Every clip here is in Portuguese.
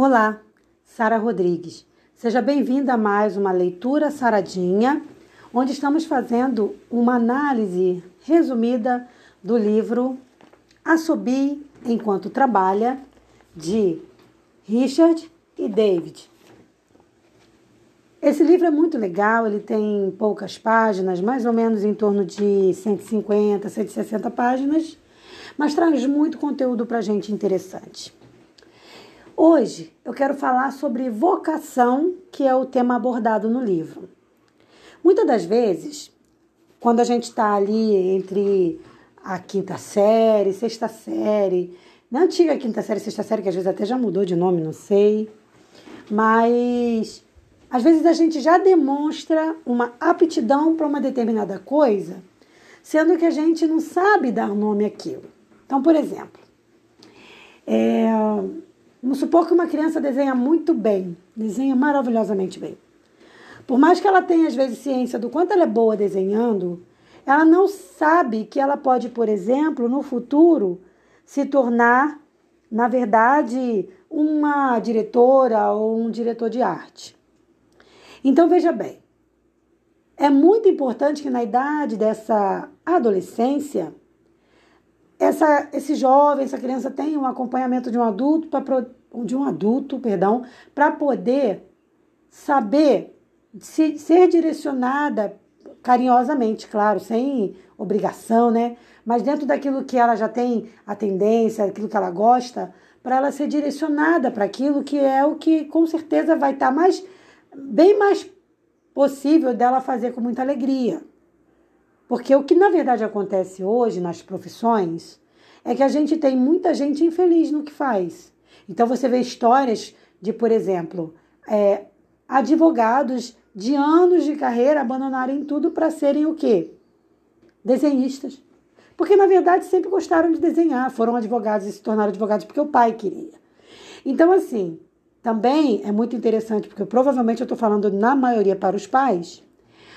Olá, Sara Rodrigues. Seja bem-vinda a mais uma leitura saradinha, onde estamos fazendo uma análise resumida do livro Assobie Enquanto Trabalha, de Richard e David. Esse livro é muito legal, ele tem poucas páginas, mais ou menos em torno de 150, 160 páginas, mas traz muito conteúdo para gente interessante. Hoje eu quero falar sobre vocação, que é o tema abordado no livro. Muitas das vezes, quando a gente está ali entre a quinta série, sexta série, na antiga quinta série, sexta série, que às vezes até já mudou de nome, não sei, mas às vezes a gente já demonstra uma aptidão para uma determinada coisa, sendo que a gente não sabe dar nome àquilo. Então, por exemplo, é, Vamos supor que uma criança desenha muito bem, desenha maravilhosamente bem. Por mais que ela tenha, às vezes, ciência do quanto ela é boa desenhando, ela não sabe que ela pode, por exemplo, no futuro, se tornar, na verdade, uma diretora ou um diretor de arte. Então, veja bem, é muito importante que na idade dessa adolescência, essa, esse jovem, essa criança tem um acompanhamento de um adulto para de um adulto, perdão, para poder saber se, ser direcionada carinhosamente, claro, sem obrigação, né? Mas dentro daquilo que ela já tem a tendência, aquilo que ela gosta, para ela ser direcionada para aquilo que é o que com certeza vai estar tá mais bem mais possível dela fazer com muita alegria. Porque o que na verdade acontece hoje nas profissões é que a gente tem muita gente infeliz no que faz. Então você vê histórias de, por exemplo, é, advogados de anos de carreira abandonarem tudo para serem o quê? Desenhistas. Porque na verdade sempre gostaram de desenhar, foram advogados e se tornaram advogados porque o pai queria. Então, assim, também é muito interessante, porque provavelmente eu estou falando na maioria para os pais,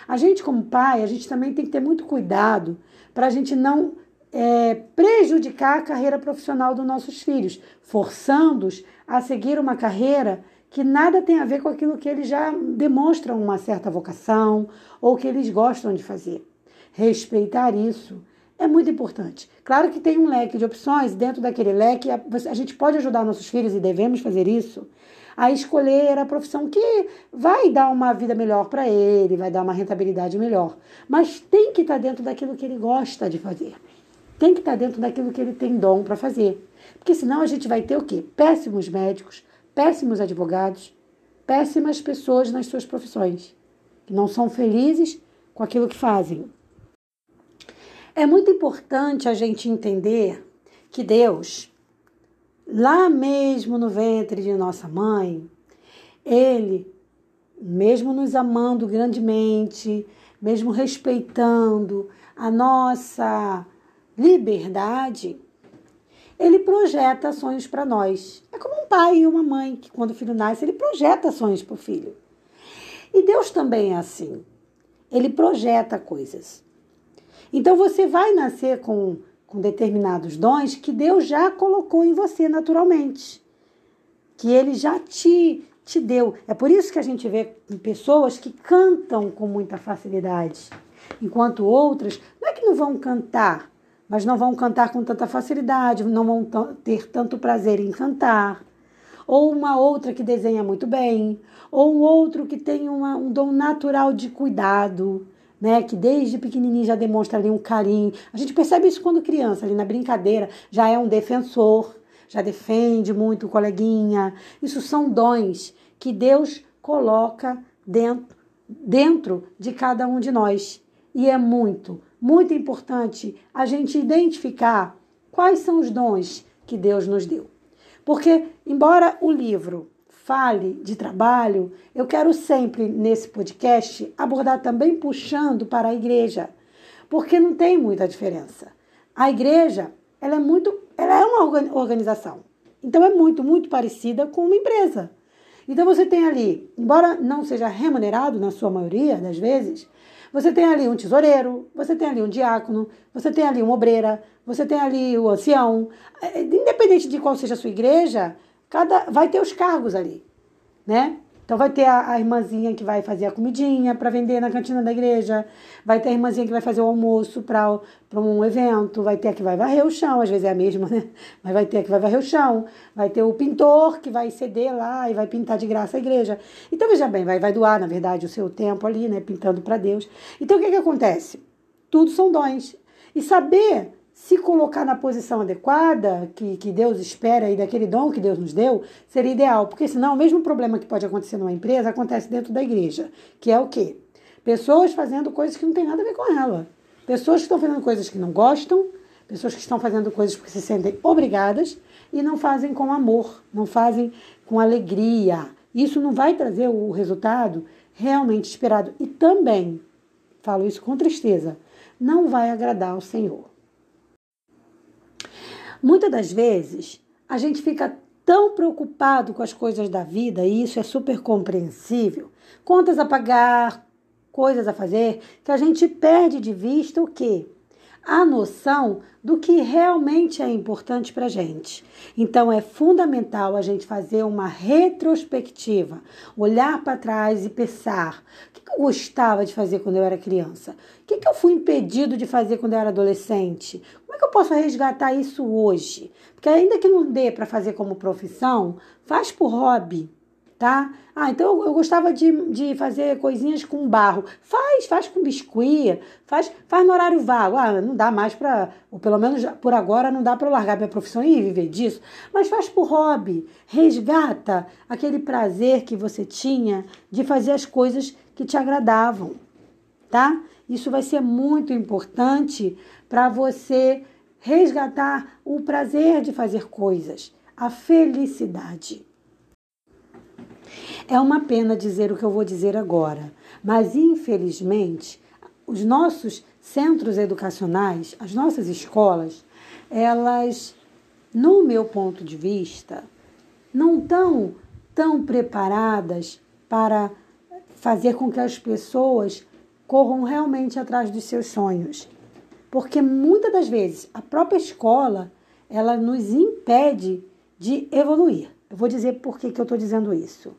a gente, como pai, a gente também tem que ter muito cuidado para a gente não é, prejudicar a carreira profissional dos nossos filhos, forçando-os a seguir uma carreira que nada tem a ver com aquilo que eles já demonstram uma certa vocação ou que eles gostam de fazer. Respeitar isso é muito importante. Claro que tem um leque de opções, dentro daquele leque, a, a gente pode ajudar nossos filhos e devemos fazer isso a escolher a profissão que vai dar uma vida melhor para ele, vai dar uma rentabilidade melhor. Mas tem que estar tá dentro daquilo que ele gosta de fazer. Tem que estar tá dentro daquilo que ele tem dom para fazer. Porque senão a gente vai ter o quê? Péssimos médicos, péssimos advogados, péssimas pessoas nas suas profissões, que não são felizes com aquilo que fazem. É muito importante a gente entender que Deus lá mesmo no ventre de nossa mãe, ele, mesmo nos amando grandemente, mesmo respeitando a nossa liberdade, ele projeta sonhos para nós. É como um pai e uma mãe que, quando o filho nasce, ele projeta sonhos para o filho. E Deus também é assim. Ele projeta coisas. Então você vai nascer com com determinados dons que Deus já colocou em você naturalmente, que Ele já te, te deu. É por isso que a gente vê pessoas que cantam com muita facilidade, enquanto outras não é que não vão cantar, mas não vão cantar com tanta facilidade, não vão ter tanto prazer em cantar. Ou uma outra que desenha muito bem, ou um outro que tem uma, um dom natural de cuidado, né, que desde pequenininho já demonstra ali um carinho. A gente percebe isso quando criança, ali na brincadeira, já é um defensor, já defende muito o coleguinha. Isso são dons que Deus coloca dentro, dentro de cada um de nós. E é muito, muito importante a gente identificar quais são os dons que Deus nos deu. Porque, embora o livro fale de trabalho, eu quero sempre nesse podcast abordar também puxando para a igreja, porque não tem muita diferença. A igreja, ela é muito, ela é uma organização. Então é muito, muito parecida com uma empresa. Então você tem ali, embora não seja remunerado na sua maioria das vezes, você tem ali um tesoureiro, você tem ali um diácono, você tem ali uma obreira, você tem ali o ancião. É, independente de qual seja a sua igreja, cada vai ter os cargos ali, né? Então vai ter a, a irmãzinha que vai fazer a comidinha para vender na cantina da igreja, vai ter a irmãzinha que vai fazer o almoço para um evento, vai ter a que vai varrer o chão, às vezes é a mesma, né? Mas vai ter a que vai varrer o chão, vai ter o pintor que vai ceder lá e vai pintar de graça a igreja. Então veja bem, vai, vai doar, na verdade, o seu tempo ali, né? Pintando para Deus. Então o que, que acontece? Tudo são dons. E saber se colocar na posição adequada, que, que Deus espera e daquele dom que Deus nos deu, seria ideal. Porque senão o mesmo problema que pode acontecer numa empresa acontece dentro da igreja. Que é o quê? Pessoas fazendo coisas que não tem nada a ver com ela. Pessoas que estão fazendo coisas que não gostam, pessoas que estão fazendo coisas porque se sentem obrigadas e não fazem com amor, não fazem com alegria. Isso não vai trazer o resultado realmente esperado. E também, falo isso com tristeza, não vai agradar ao Senhor. Muitas das vezes, a gente fica tão preocupado com as coisas da vida, e isso é super compreensível, contas a pagar, coisas a fazer, que a gente perde de vista o quê? A noção do que realmente é importante para a gente. Então é fundamental a gente fazer uma retrospectiva, olhar para trás e pensar: o que eu gostava de fazer quando eu era criança? O que eu fui impedido de fazer quando eu era adolescente? Como é que eu posso resgatar isso hoje? Porque ainda que não dê para fazer como profissão, faz por hobby tá? Ah, então eu, eu, gostava de, de fazer coisinhas com barro. Faz, faz com biscuit, faz, faz no horário vago. Ah, não dá mais para, ou pelo menos por agora não dá para eu largar minha profissão e viver disso, mas faz por hobby. Resgata aquele prazer que você tinha de fazer as coisas que te agradavam, tá? Isso vai ser muito importante para você resgatar o prazer de fazer coisas, a felicidade. É uma pena dizer o que eu vou dizer agora, mas infelizmente os nossos centros educacionais, as nossas escolas, elas, no meu ponto de vista, não estão tão preparadas para fazer com que as pessoas corram realmente atrás dos seus sonhos. Porque muitas das vezes a própria escola ela nos impede de evoluir. Eu vou dizer por que, que eu estou dizendo isso.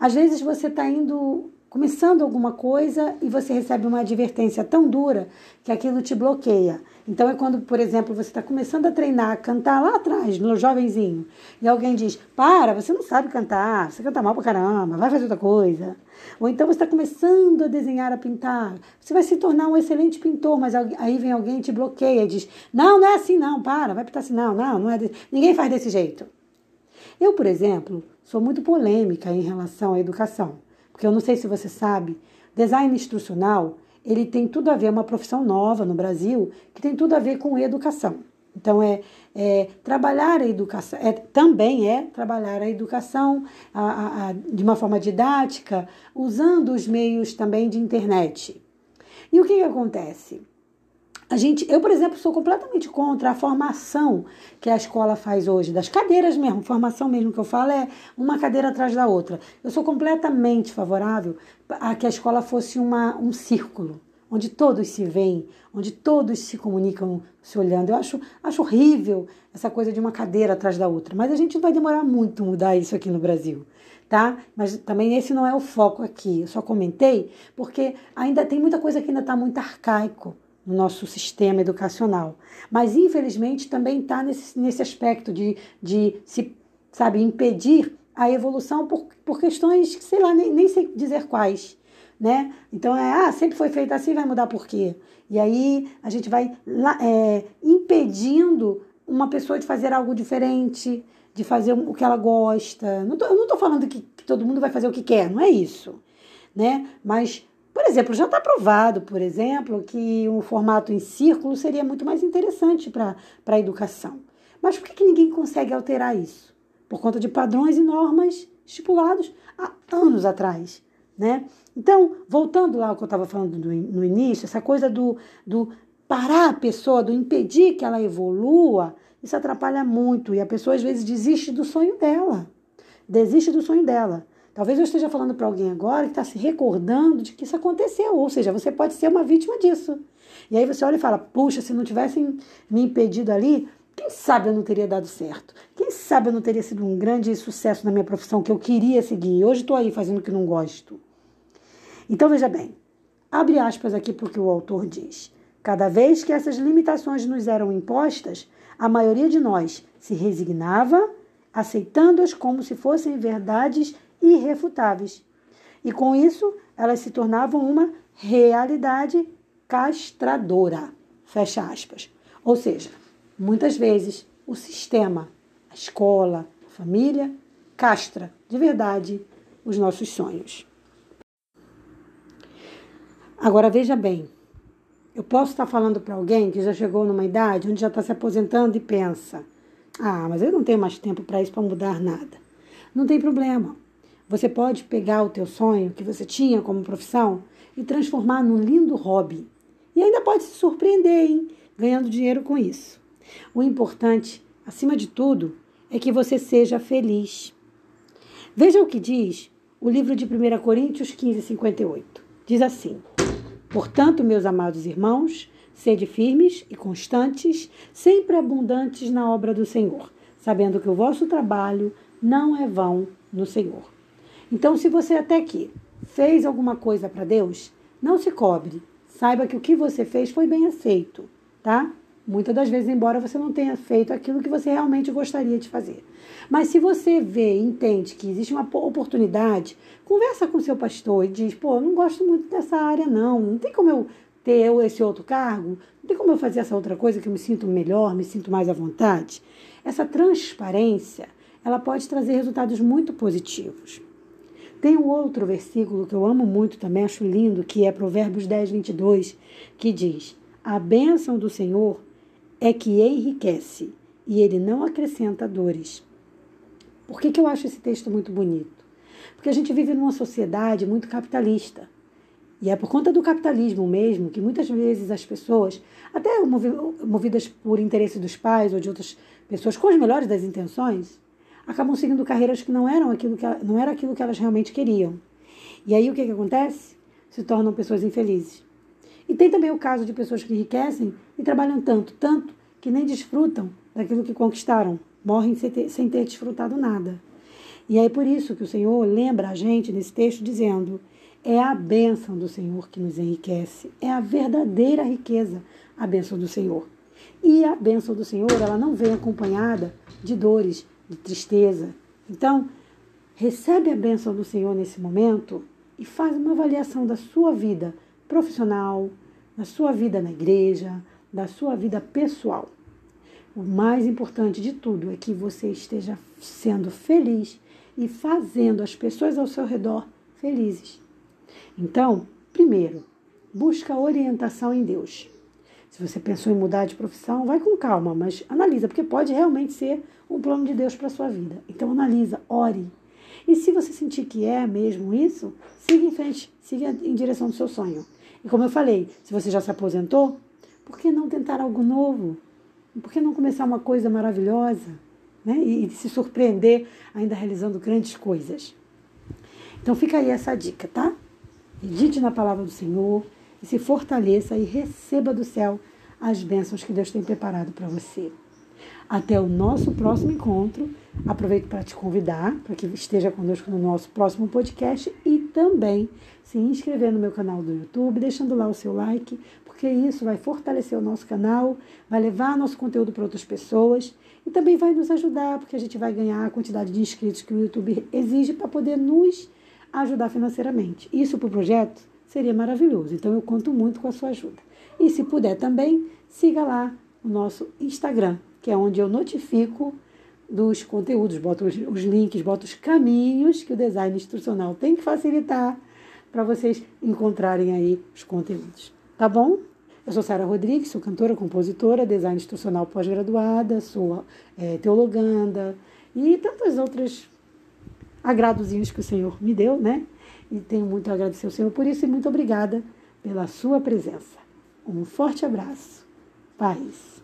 Às vezes você está indo, começando alguma coisa e você recebe uma advertência tão dura que aquilo te bloqueia. Então é quando, por exemplo, você está começando a treinar, a cantar lá atrás, no jovenzinho, e alguém diz: Para, você não sabe cantar, você canta mal pra caramba, vai fazer outra coisa. Ou então você está começando a desenhar, a pintar, você vai se tornar um excelente pintor, mas aí vem alguém te bloqueia e diz: Não, não é assim, não, para, vai pintar assim, não, não, não é. Desse... Ninguém faz desse jeito. Eu, por exemplo, sou muito polêmica em relação à educação, porque eu não sei se você sabe, design instrucional, ele tem tudo a ver, é uma profissão nova no Brasil, que tem tudo a ver com educação. Então, é, é trabalhar a educação, é, também é trabalhar a educação a, a, a, de uma forma didática, usando os meios também de internet. E o que, que acontece? A gente, eu, por exemplo, sou completamente contra a formação que a escola faz hoje, das cadeiras mesmo, formação mesmo que eu falo é uma cadeira atrás da outra. Eu sou completamente favorável a que a escola fosse uma, um círculo, onde todos se veem, onde todos se comunicam se olhando. Eu acho, acho horrível essa coisa de uma cadeira atrás da outra, mas a gente vai demorar muito mudar isso aqui no Brasil. Tá? Mas também esse não é o foco aqui. Eu só comentei porque ainda tem muita coisa que ainda está muito arcaico no nosso sistema educacional. Mas, infelizmente, também está nesse, nesse aspecto de, de se, sabe, impedir a evolução por, por questões que, sei lá, nem, nem sei dizer quais. Né? Então, é, ah, sempre foi feito assim, vai mudar por quê? E aí a gente vai é, impedindo uma pessoa de fazer algo diferente, de fazer o que ela gosta. Não tô, eu não estou falando que, que todo mundo vai fazer o que quer, não é isso. Né? Mas por exemplo, já está provado, por exemplo, que um formato em círculo seria muito mais interessante para a educação. Mas por que, que ninguém consegue alterar isso? Por conta de padrões e normas estipulados há anos atrás. Né? Então, voltando lá ao que eu estava falando no, início, essa coisa do, do parar a pessoa, do impedir que ela evolua, isso atrapalha muito. E a pessoa às vezes desiste do sonho dela. Desiste do sonho dela. Talvez eu esteja falando para alguém agora que está se recordando de que isso aconteceu, ou seja, você pode ser uma vítima disso. E aí você olha e fala: puxa, se não tivessem me impedido ali, Quem sabe eu não teria dado certo? Quem sabe eu não teria sido um grande sucesso na minha profissão que eu queria seguir? Hoje estou aí fazendo o que não gosto. Então veja bem, abre aspas aqui para o que o autor diz. Cada vez que essas limitações nos eram impostas, a maioria de nós se resignava, aceitando-as como se fossem verdades irrefutáveis. E com isso, elas se tornavam uma realidade castradora. Fecha aspas. Ou seja, muitas vezes o sistema, a escola, a família, castra de verdade os nossos sonhos. Agora veja bem, eu posso estar falando para alguém que já chegou numa idade onde já está se aposentando e pensa: ah, mas eu não tenho mais tempo para isso, para mudar nada. Não tem problema. Você pode pegar o teu sonho que você tinha como profissão e transformar num lindo hobby. E ainda pode se surpreender, hein? Ganhando dinheiro com isso. O importante, acima de tudo, é que você seja feliz. Veja o que diz o livro de 1 Coríntios 15, 58. Diz assim. Portanto, meus amados irmãos, sede firmes e constantes, sempre abundantes na obra do Senhor, sabendo que o vosso trabalho não é vão no Senhor. Então, se você até aqui fez alguma coisa para Deus, não se cobre. Saiba que o que você fez foi bem aceito, tá? Muitas das vezes, embora você não tenha feito aquilo que você realmente gostaria de fazer. Mas se você vê e entende que existe uma oportunidade, conversa com seu pastor e diz: pô, não gosto muito dessa área, não. Não tem como eu ter esse outro cargo? Não tem como eu fazer essa outra coisa que eu me sinto melhor, me sinto mais à vontade? Essa transparência, ela pode trazer resultados muito positivos. Tem um outro versículo que eu amo muito também, acho lindo, que é Provérbios 10, 22, que diz: A bênção do Senhor é que enriquece e ele não acrescenta dores. Por que, que eu acho esse texto muito bonito? Porque a gente vive numa sociedade muito capitalista. E é por conta do capitalismo mesmo que muitas vezes as pessoas, até movidas por interesse dos pais ou de outras pessoas com as melhores das intenções, acabam seguindo carreiras que não eram aquilo que, não era aquilo que elas realmente queriam. E aí o que, que acontece? Se tornam pessoas infelizes. E tem também o caso de pessoas que enriquecem e trabalham tanto, tanto, que nem desfrutam daquilo que conquistaram, morrem sem ter, sem ter desfrutado nada. E é por isso que o Senhor lembra a gente nesse texto dizendo: é a bênção do Senhor que nos enriquece, é a verdadeira riqueza, a bênção do Senhor. E a bênção do Senhor, ela não vem acompanhada de dores, de tristeza. Então, recebe a bênção do Senhor nesse momento e faz uma avaliação da sua vida profissional, da sua vida na igreja, da sua vida pessoal. O mais importante de tudo é que você esteja sendo feliz e fazendo as pessoas ao seu redor felizes. Então, primeiro, busca orientação em Deus. Se você pensou em mudar de profissão, vai com calma, mas analisa, porque pode realmente ser um plano de Deus para a sua vida. Então analisa, ore. E se você sentir que é mesmo isso, siga em frente, siga em direção do seu sonho. E como eu falei, se você já se aposentou, por que não tentar algo novo? Por que não começar uma coisa maravilhosa? Né? E, e se surpreender ainda realizando grandes coisas. Então fica aí essa dica, tá? Medite na palavra do Senhor e se fortaleça e receba do céu as bênçãos que Deus tem preparado para você. Até o nosso próximo encontro. Aproveito para te convidar para que esteja conosco no nosso próximo podcast e também se inscrever no meu canal do YouTube, deixando lá o seu like, porque isso vai fortalecer o nosso canal, vai levar nosso conteúdo para outras pessoas e também vai nos ajudar, porque a gente vai ganhar a quantidade de inscritos que o YouTube exige para poder nos ajudar financeiramente. Isso para o projeto seria maravilhoso, então eu conto muito com a sua ajuda. E se puder também, siga lá o nosso Instagram, que é onde eu notifico dos conteúdos, boto os, links, boto os caminhos que o design instrucional tem que facilitar para vocês encontrarem aí os conteúdos. Tá bom? Eu sou Sara Rodrigues, sou cantora, compositora, design instrucional pós-graduada, sou é, teologanda e tantas outras agradozinhos que o Senhor me deu, né? E tenho muito a agradecer ao Senhor por isso e muito obrigada pela sua presença. Um forte abraço. Paz.